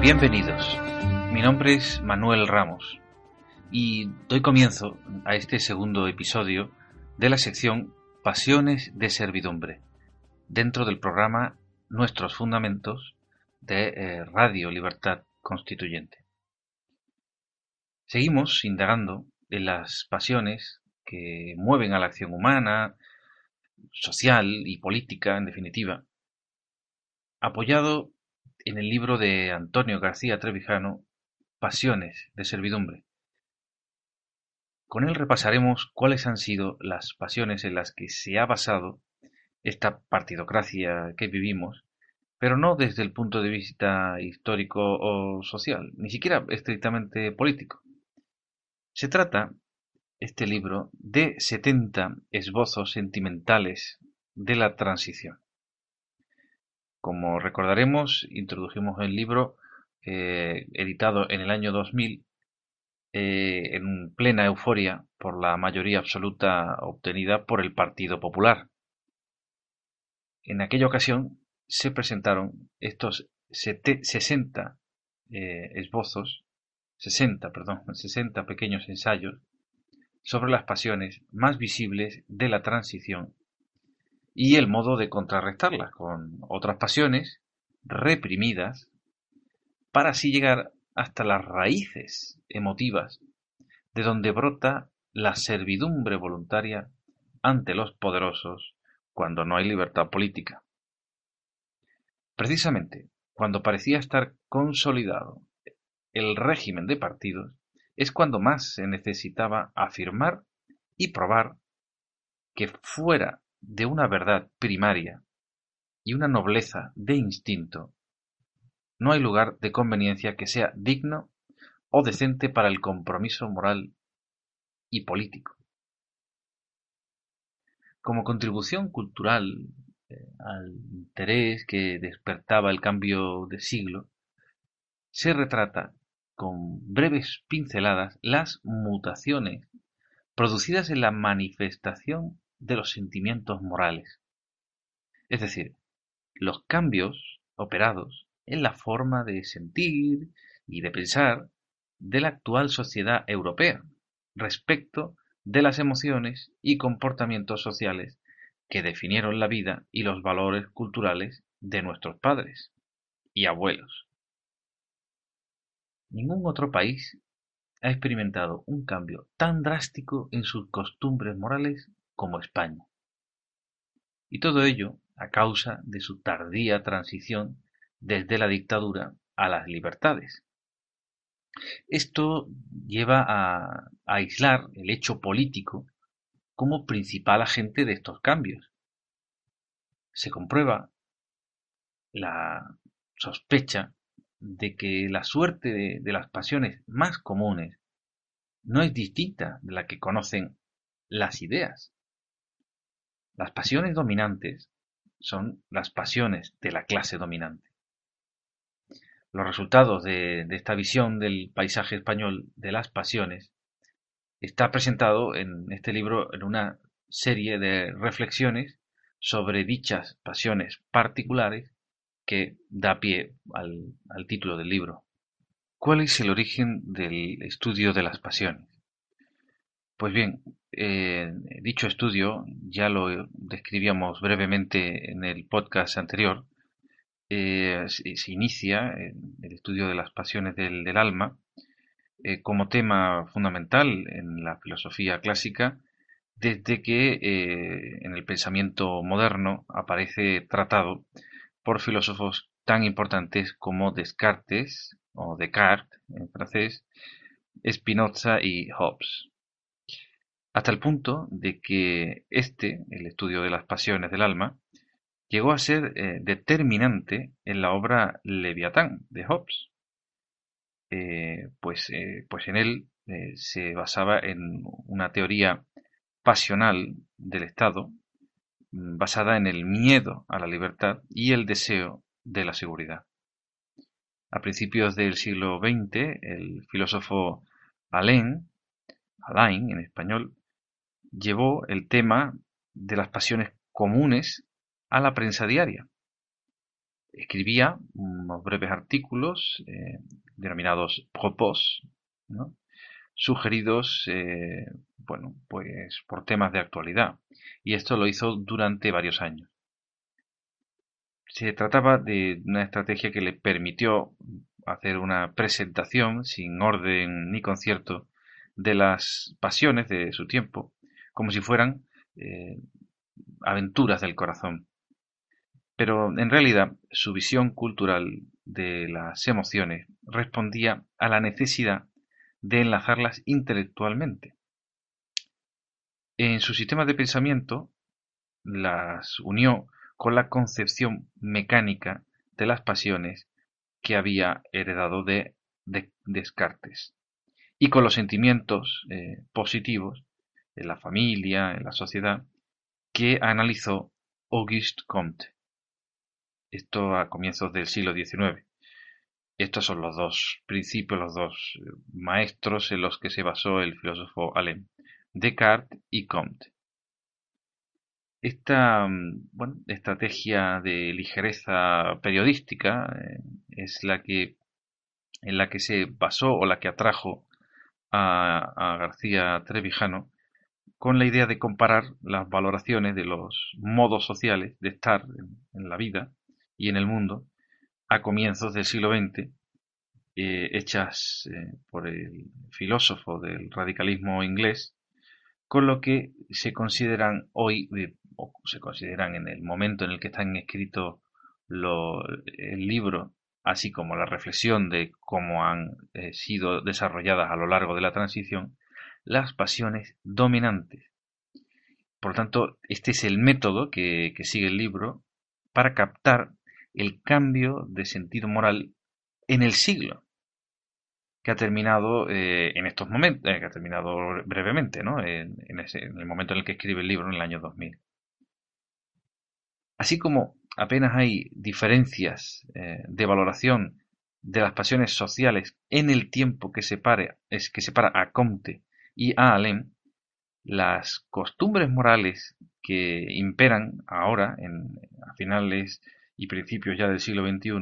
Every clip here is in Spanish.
Bienvenidos. Mi nombre es Manuel Ramos y doy comienzo a este segundo episodio de la sección Pasiones de Servidumbre, dentro del programa Nuestros Fundamentos de eh, Radio Libertad Constituyente. Seguimos indagando en las pasiones que mueven a la acción humana, social y política, en definitiva, apoyado en el libro de Antonio García Trevijano, Pasiones de Servidumbre. Con él repasaremos cuáles han sido las pasiones en las que se ha basado esta partidocracia que vivimos, pero no desde el punto de vista histórico o social, ni siquiera estrictamente político. Se trata, este libro, de 70 esbozos sentimentales de la transición. Como recordaremos, introdujimos el libro eh, editado en el año 2000 eh, en plena euforia por la mayoría absoluta obtenida por el Partido Popular. En aquella ocasión se presentaron estos 60 eh, esbozos, 60, perdón, 60 pequeños ensayos sobre las pasiones más visibles de la transición y el modo de contrarrestarlas con otras pasiones reprimidas para así llegar hasta las raíces emotivas de donde brota la servidumbre voluntaria ante los poderosos cuando no hay libertad política. Precisamente cuando parecía estar consolidado el régimen de partidos, es cuando más se necesitaba afirmar y probar que fuera de una verdad primaria y una nobleza de instinto, no hay lugar de conveniencia que sea digno o decente para el compromiso moral y político. Como contribución cultural eh, al interés que despertaba el cambio de siglo, se retrata con breves pinceladas las mutaciones producidas en la manifestación de los sentimientos morales, es decir, los cambios operados en la forma de sentir y de pensar de la actual sociedad europea respecto de las emociones y comportamientos sociales que definieron la vida y los valores culturales de nuestros padres y abuelos. Ningún otro país ha experimentado un cambio tan drástico en sus costumbres morales como España. Y todo ello a causa de su tardía transición desde la dictadura a las libertades. Esto lleva a, aislar el hecho político como principal agente de estos cambios. Se comprueba la sospecha de que la suerte de, de, las pasiones más comunes no es distinta de la que conocen las ideas. Las pasiones dominantes son las pasiones de la clase dominante. Los resultados de, esta visión del paisaje español de las pasiones está presentado en este libro en una serie de reflexiones sobre dichas pasiones particulares que da pie al, título del libro. ¿Cuál es el origen del estudio de las pasiones? Pues bien, eh, dicho estudio ya lo describíamos brevemente en el podcast anterior. Eh, se, inicia el estudio de las pasiones del, alma eh, como tema fundamental en la filosofía clásica desde que en el pensamiento moderno aparece tratado por filósofos tan importantes como Descartes o Descartes en francés, Spinoza y Hobbes hasta el punto de que este, el estudio de las pasiones del alma, llegó a ser eh, determinante en la obra Leviatán de Hobbes. Eh, pues, eh, pues en él se basaba en una teoría pasional del Estado mm, basada en el miedo a la libertad y el deseo de la seguridad. A principios del siglo XX, el filósofo Alain, Alain en español, llevó el tema de las pasiones comunes a la prensa diaria. Escribía unos breves artículos eh, denominados propos, sugeridos eh, bueno, pues por temas de actualidad. Y esto lo hizo durante varios años. Se trataba de una estrategia que le permitió hacer una presentación sin orden ni concierto de las pasiones de su tiempo como si fueran eh, aventuras del corazón. Pero en realidad su visión cultural de las emociones respondía a la necesidad de enlazarlas intelectualmente. En su sistema de pensamiento las unió con la concepción mecánica de las pasiones que había heredado de, Descartes y con los sentimientos eh, positivos en la familia, en la sociedad, que analizó Auguste Comte. Esto a comienzos del siglo XIX. Estos son los dos principios, los dos eh, maestros en los que se basó el filósofo Alain, Descartes y Comte. Esta mm, estrategia de ligereza periodística eh, es la que en la que se basó o la que atrajo a, a García Trevijano con la idea de comparar las valoraciones de los modos sociales de estar en, la vida y en el mundo a comienzos del siglo XX, eh, hechas eh, por el filósofo del radicalismo inglés, con lo que se consideran hoy, eh, o se consideran en el momento en el que están escritos el libro, así como la reflexión de cómo han sido desarrolladas a lo largo de la transición, las pasiones dominantes. Por lo tanto, este es el método que, sigue el libro para captar el cambio de sentido moral en el siglo que ha terminado eh, en estos momentos, eh, que ha terminado brevemente, ¿no? En, el momento en el que escribe el libro, en el año 2000. Así como apenas hay diferencias eh, de valoración de las pasiones sociales en el tiempo que separe, es, que separa a Comte y Alem, las costumbres morales que imperan ahora, en, a finales y principios ya del siglo XXI,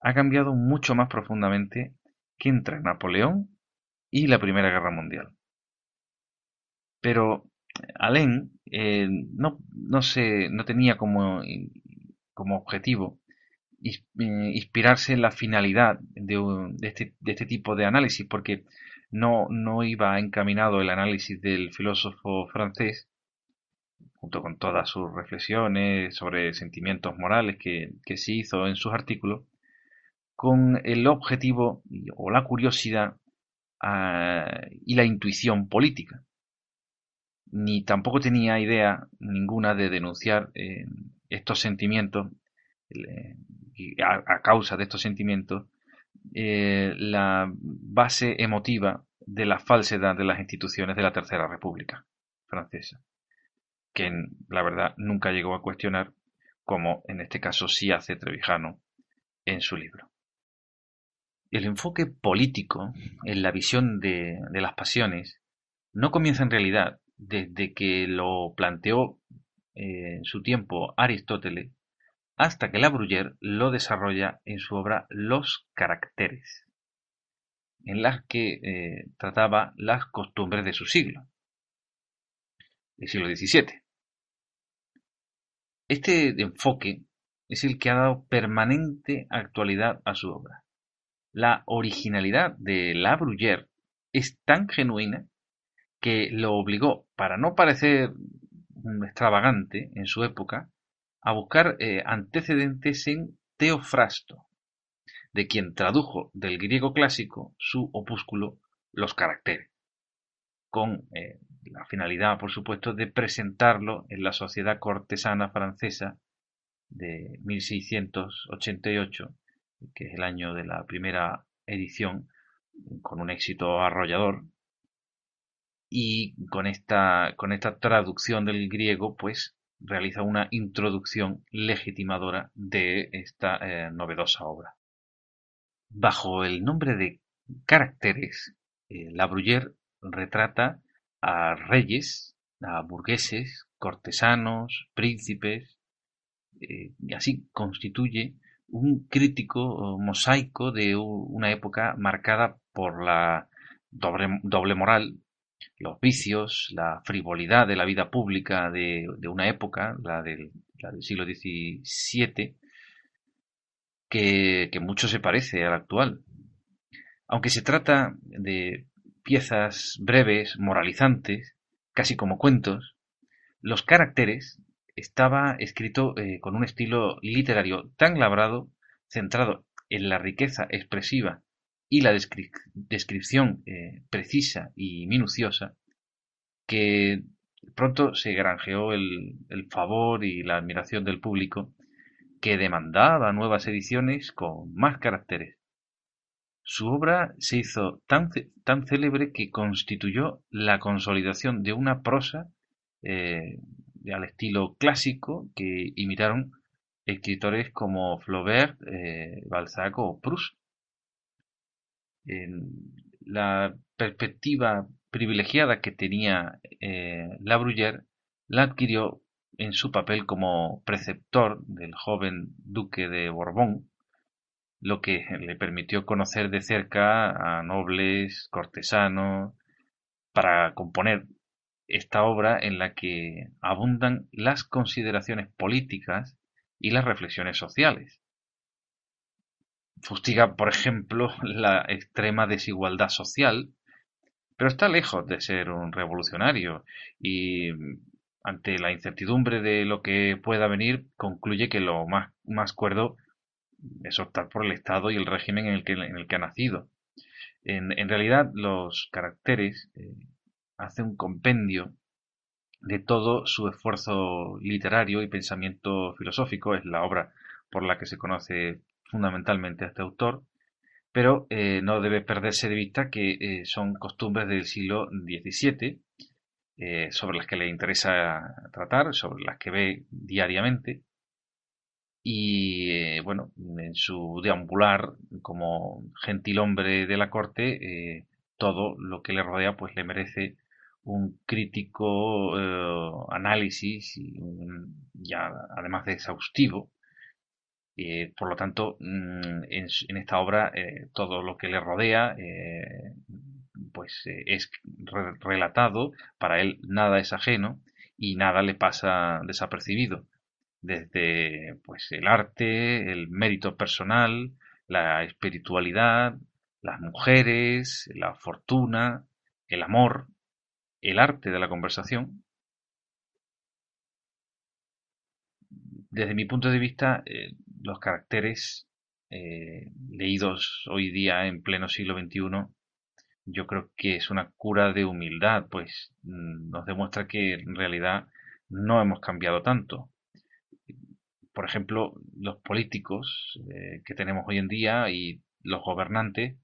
ha cambiado mucho más profundamente que entre Napoleón y la Primera Guerra Mundial. Pero Alem eh, no, no, no tenía como, como objetivo eh, inspirarse en la finalidad de, este, de este tipo de análisis, porque no, no iba encaminado el análisis del filósofo francés, junto con todas sus reflexiones sobre sentimientos morales que, que se hizo en sus artículos, con el objetivo o la curiosidad ah, y la intuición política. Ni tampoco tenía idea ninguna de denunciar eh, estos sentimientos, eh, a, causa de estos sentimientos, eh, la base emotiva de la falsedad de las instituciones de la Tercera República francesa, que la verdad nunca llegó a cuestionar, como en este caso sí hace Trevijano en su libro. El enfoque político en la visión de, las pasiones no comienza en realidad desde que lo planteó eh, en su tiempo Aristóteles hasta que La Bruyère lo desarrolla en su obra Los caracteres, en las que eh, trataba las costumbres de su siglo, del siglo XVII. Este enfoque es el que ha dado permanente actualidad a su obra. La originalidad de La Bruyère es tan genuina que lo obligó, para no parecer extravagante en su época, a buscar eh, antecedentes en Teofrasto, de quien tradujo del griego clásico su opúsculo Los caracteres, con eh, la finalidad, por supuesto, de presentarlo en la sociedad cortesana francesa de 1688, que es el año de la primera edición, con un éxito arrollador. Y con esta, con esta traducción del griego, pues realiza una introducción legitimadora de esta eh, novedosa obra. Bajo el nombre de Caracteres, eh, La Bruyère retrata a reyes, a burgueses, cortesanos, príncipes, eh, y así constituye un crítico mosaico de una época marcada por la doble, moral, los vicios, la frivolidad de la vida pública de, una época, la del, siglo XVII, que, que mucho se parece al actual. Aunque se trata de piezas breves, moralizantes, casi como cuentos, los caracteres estaba escrito eh, con un estilo literario tan labrado, centrado en la riqueza expresiva y la descripción eh, precisa y minuciosa, que pronto se granjeó el, favor y la admiración del público, que demandaba nuevas ediciones con más caracteres. Su obra se hizo tan, tan célebre que constituyó la consolidación de una prosa eh, al estilo clásico que imitaron escritores como Flaubert, eh, Balzac o Proust. La perspectiva privilegiada que tenía eh, La Bruyère la adquirió en su papel como preceptor del joven duque de Borbón, lo que le permitió conocer de cerca a nobles, cortesanos, para componer esta obra en la que abundan las consideraciones políticas y las reflexiones sociales. Fustiga, por ejemplo, la extrema desigualdad social, pero está lejos de ser un revolucionario y ante la incertidumbre de lo que pueda venir, concluye que lo más, más cuerdo es optar por el Estado y el régimen en el que, en el que ha nacido. En, realidad, los caracteres eh, hace un compendio de todo su esfuerzo literario y pensamiento filosófico. Es la obra por la que se conoce fundamentalmente a este autor, pero eh, no debe perderse de vista que eh, son costumbres del siglo XVII, eh, sobre las que le interesa tratar, sobre las que ve diariamente, y bueno, en su deambular como gentil hombre de la corte, todo lo que le rodea pues le merece un crítico análisis y ya además de exhaustivo. Eh, por lo tanto, mm, en, esta obra eh, todo lo que le rodea pues es relatado, para él nada es ajeno y nada le pasa desapercibido. Desde pues el arte, el mérito personal, la espiritualidad, las mujeres, la fortuna, el amor, el arte de la conversación, desde mi punto de vista, eh, los caracteres eh, leídos hoy día en pleno siglo XXI, yo creo que es una cura de humildad, pues mm, nos demuestra que en realidad no hemos cambiado tanto. Por ejemplo, los políticos eh, que tenemos hoy en día y los gobernantes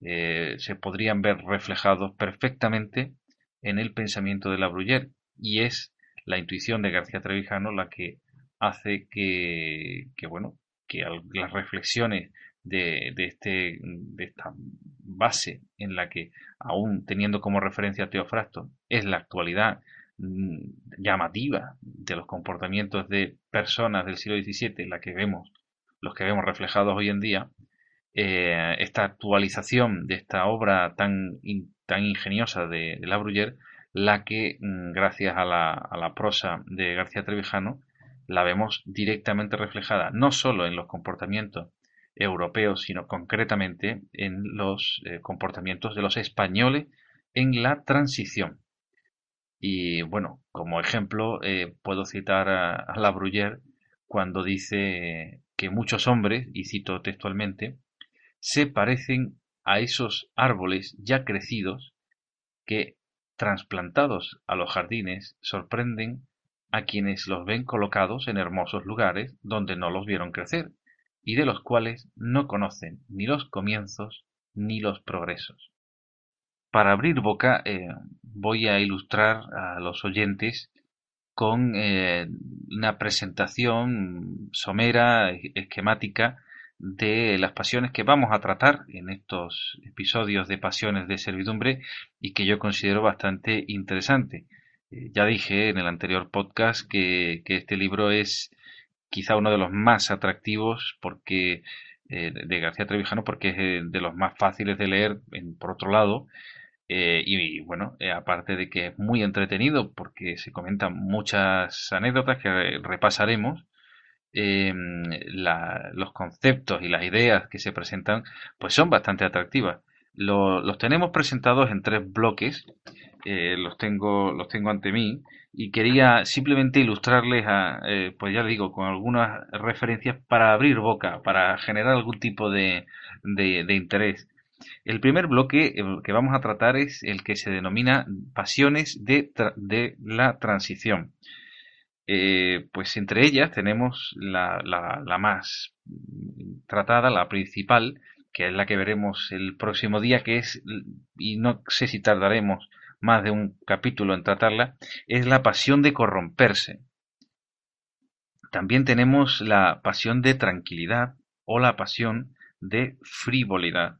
se podrían ver reflejados perfectamente en el pensamiento de la Bruyère y es la intuición de García Trevijano la que hace que, bueno, que las reflexiones de, de, este, de esta base en la que, aún teniendo como referencia a Teofrasto, es la actualidad mm, llamativa de los comportamientos de personas del siglo XVII, la que vemos, los que vemos reflejados hoy en día, eh, esta actualización de esta obra tan tan ingeniosa de, de La Bruyère la que, mm, gracias a la, a la prosa de García Trevijano, la vemos directamente reflejada no solo en los comportamientos europeos, sino concretamente en los eh, comportamientos de los españoles en la transición. Y bueno, como ejemplo, eh, puedo citar a, a La Bruyère cuando dice que muchos hombres, y cito textualmente, se parecen a esos árboles ya crecidos que, trasplantados a los jardines, sorprenden a quienes los ven colocados en hermosos lugares donde no los vieron crecer y de los cuales no conocen ni los comienzos ni los progresos. Para abrir boca eh, voy a ilustrar a los oyentes con eh, una presentación somera, esquemática, de las pasiones que vamos a tratar en estos episodios de Pasiones de Servidumbre y que yo considero bastante interesante. Eh, ya dije en el anterior podcast que, este libro es quizá uno de los más atractivos porque eh, de García Trevijano porque es eh, de los más fáciles de leer por otro lado. Y, bueno aparte de que es muy entretenido porque se comentan muchas anécdotas que repasaremos los conceptos y las ideas que se presentan pues son bastante atractivas. Los tenemos presentados en tres bloques eh, los tengo los tengo ante mí. Y quería simplemente ilustrarles eh, pues ya digo con algunas referencias para abrir boca para generar algún tipo de, de, interés. El primer bloque que vamos a tratar es el que se denomina pasiones de, de la transición. Eh, pues entre ellas tenemos la, la, la, más tratada la principal que es la que veremos el próximo día que es y no sé si tardaremos más de un capítulo en tratarla, es la pasión de corromperse. También tenemos la pasión de tranquilidad o la pasión de frivolidad.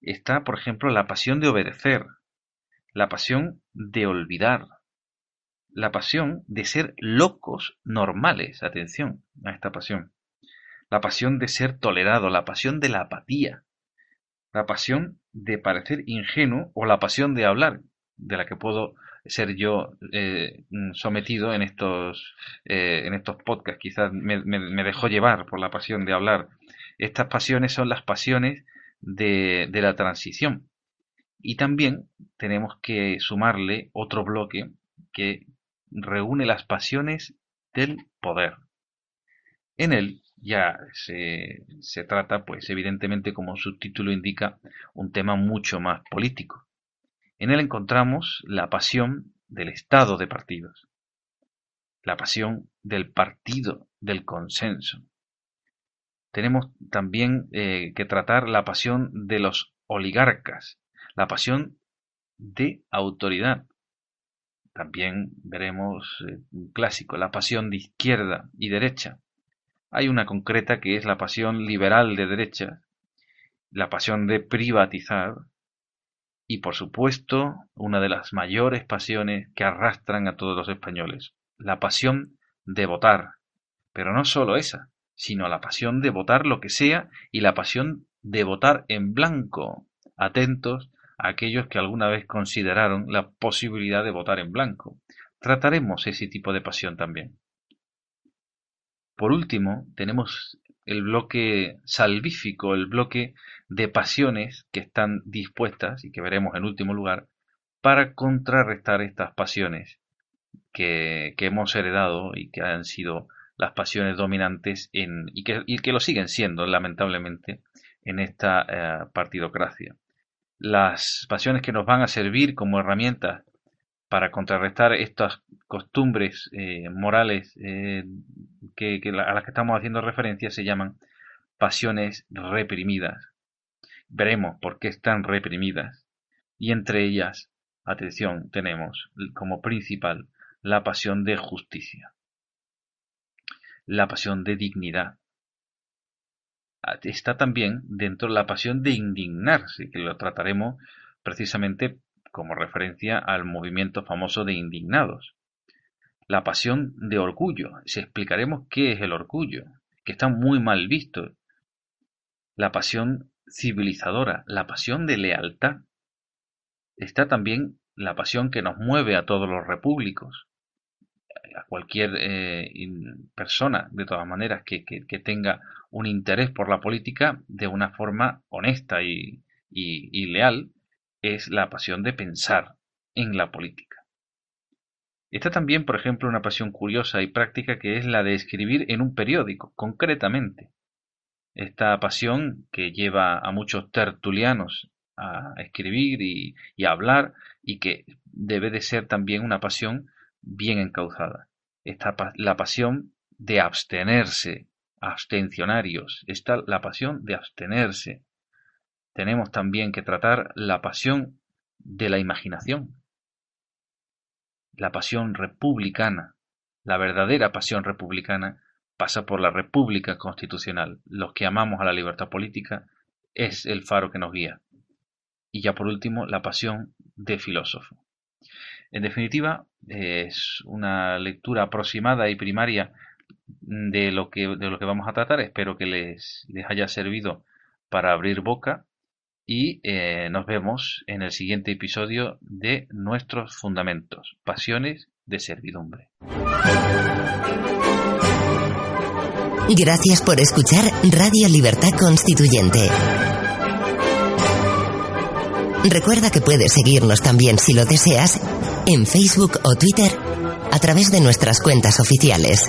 Está, por ejemplo, la pasión de obedecer, la pasión de olvidar, la pasión de ser locos normales, atención a esta pasión, la pasión de ser tolerado, la pasión de la apatía, la pasión de parecer ingenuo o la pasión de hablar, de la que puedo ser yo eh, sometido en estos, eh, en estos podcasts. Quizás me, me, dejó llevar por la pasión de hablar. Estas pasiones son las pasiones de, de la transición. Y también tenemos que sumarle otro bloque que reúne las pasiones del poder. En él ya se, se trata, pues evidentemente, como su título indica, un tema mucho más político. En él encontramos la pasión del estado de partidos, la pasión del partido del consenso. Tenemos también eh, que tratar la pasión de los oligarcas, la pasión de autoridad. También veremos eh, un clásico, la pasión de izquierda y derecha, hay una concreta que es la pasión liberal de derecha, la pasión de privatizar y, por supuesto, una de las mayores pasiones que arrastran a todos los españoles, la pasión de votar. Pero no solo esa, sino la pasión de votar lo que sea y la pasión de votar en blanco. Atentos a aquellos que alguna vez consideraron la posibilidad de votar en blanco. Trataremos ese tipo de pasión también. Por último, tenemos el bloque salvífico, el bloque de pasiones que están dispuestas, y que veremos en último lugar, para contrarrestar estas pasiones que, hemos heredado y que han sido las pasiones dominantes en, y, que, y que lo siguen siendo, lamentablemente, en esta eh, partidocracia. Las pasiones que nos van a servir como herramientas para contrarrestar estas costumbres eh, morales eh, a las que estamos haciendo referencia se llaman pasiones reprimidas. Veremos por qué están reprimidas. Y entre ellas, atención, tenemos como principal la pasión de justicia, la pasión de dignidad. Está también dentro la pasión de indignarse, que lo trataremos precisamente como referencia al movimiento famoso de indignados. La pasión de orgullo. Si explicaremos qué es el orgullo, que está muy mal visto. La pasión civilizadora, la pasión de lealtad. Está también la pasión que nos mueve a todos los repúblicos, a cualquier eh, persona, de todas maneras, que, tenga un interés por la política de una forma honesta y, leal, es la pasión de pensar en la política. Está también, por ejemplo, una pasión curiosa y práctica que es la de escribir en un periódico, concretamente. Esta pasión que lleva a muchos tertulianos a escribir y, a hablar y que debe de ser también una pasión bien encauzada. Está la pasión de abstenerse, abstencionarios. Está la pasión de abstenerse. Tenemos también que tratar la pasión de la imaginación, la pasión republicana, la verdadera pasión republicana pasa por la república constitucional. Los que amamos a la libertad política es el faro que nos guía. Y ya por último, la pasión de filósofo. En definitiva, es una lectura aproximada y primaria de lo que, de lo que vamos a tratar. Espero que les, les haya servido para abrir boca y eh, nos vemos en el siguiente episodio de Nuestros Fundamentos, Pasiones de Servidumbre. Gracias por escuchar Radio Libertad Constituyente. Recuerda que puedes seguirnos también si lo deseas en Facebook o Twitter a través de nuestras cuentas oficiales.